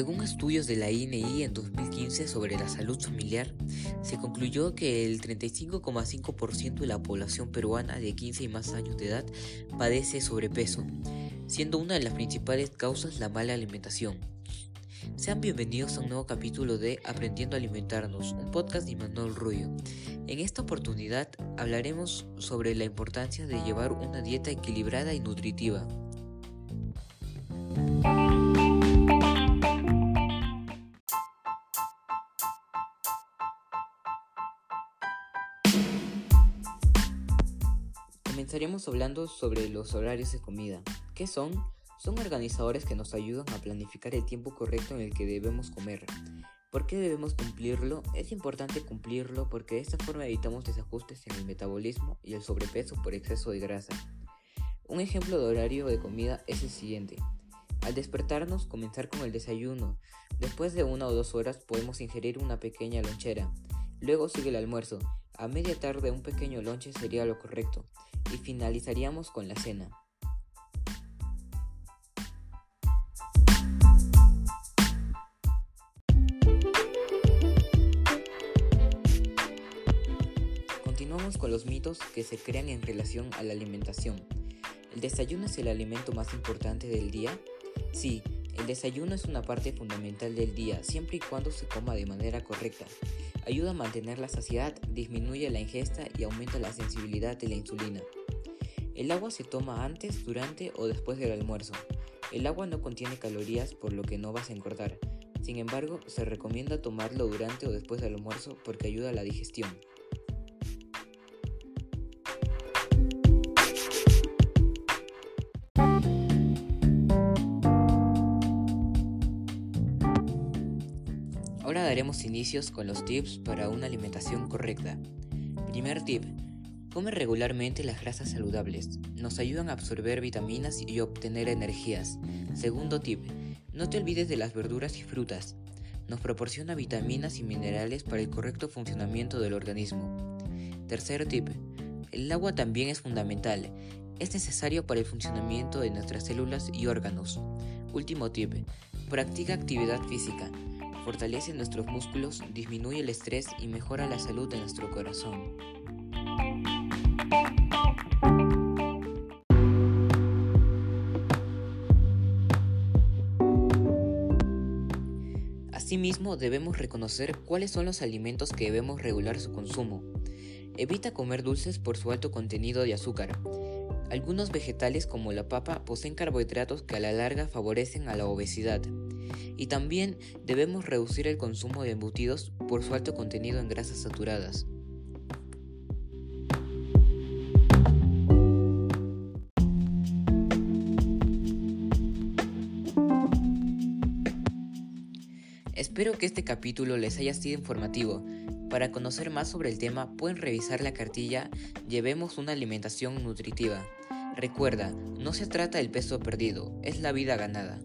Según estudios de la INI en 2015 sobre la salud familiar, se concluyó que el 35,5% de la población peruana de 15 y más años de edad padece sobrepeso, siendo una de las principales causas la mala alimentación. Sean bienvenidos a un nuevo capítulo de Aprendiendo a Alimentarnos, un podcast de Manuel Rubio. En esta oportunidad hablaremos sobre la importancia de llevar una dieta equilibrada y nutritiva. Comenzaremos hablando sobre los horarios de comida. ¿Qué son? Son organizadores que nos ayudan a planificar el tiempo correcto en el que debemos comer. ¿Por qué debemos cumplirlo? Es importante cumplirlo porque de esta forma evitamos desajustes en el metabolismo y el sobrepeso por exceso de grasa. Un ejemplo de horario de comida es el siguiente. Al despertarnos, comenzar con el desayuno. Después de una o dos horas podemos ingerir una pequeña lonchera. Luego sigue el almuerzo. A media tarde un pequeño lonche sería lo correcto. Y finalizaríamos con la cena. Continuamos con los mitos que se crean en relación a la alimentación. ¿El desayuno es el alimento más importante del día? Sí, el desayuno es una parte fundamental del día siempre y cuando se coma de manera correcta. Ayuda a mantener la saciedad, disminuye la ingesta y aumenta la sensibilidad de la insulina. El agua se toma antes, durante o después del almuerzo. El agua no contiene calorías por lo que no vas a engordar. Sin embargo, se recomienda tomarlo durante o después del almuerzo porque ayuda a la digestión. Ahora daremos inicios con los tips para una alimentación correcta. Primer tip. Come regularmente las grasas saludables. Nos ayudan a absorber vitaminas y obtener energías. Segundo tip. No te olvides de las verduras y frutas. Nos proporciona vitaminas y minerales para el correcto funcionamiento del organismo. Tercer tip. El agua también es fundamental. Es necesario para el funcionamiento de nuestras células y órganos. Último tip. Practica actividad física fortalece nuestros músculos, disminuye el estrés y mejora la salud de nuestro corazón. Asimismo, debemos reconocer cuáles son los alimentos que debemos regular su consumo. Evita comer dulces por su alto contenido de azúcar. Algunos vegetales como la papa poseen carbohidratos que a la larga favorecen a la obesidad y también debemos reducir el consumo de embutidos por su alto contenido en grasas saturadas. Espero que este capítulo les haya sido informativo. Para conocer más sobre el tema pueden revisar la cartilla Llevemos una alimentación nutritiva. Recuerda, no se trata del peso perdido, es la vida ganada.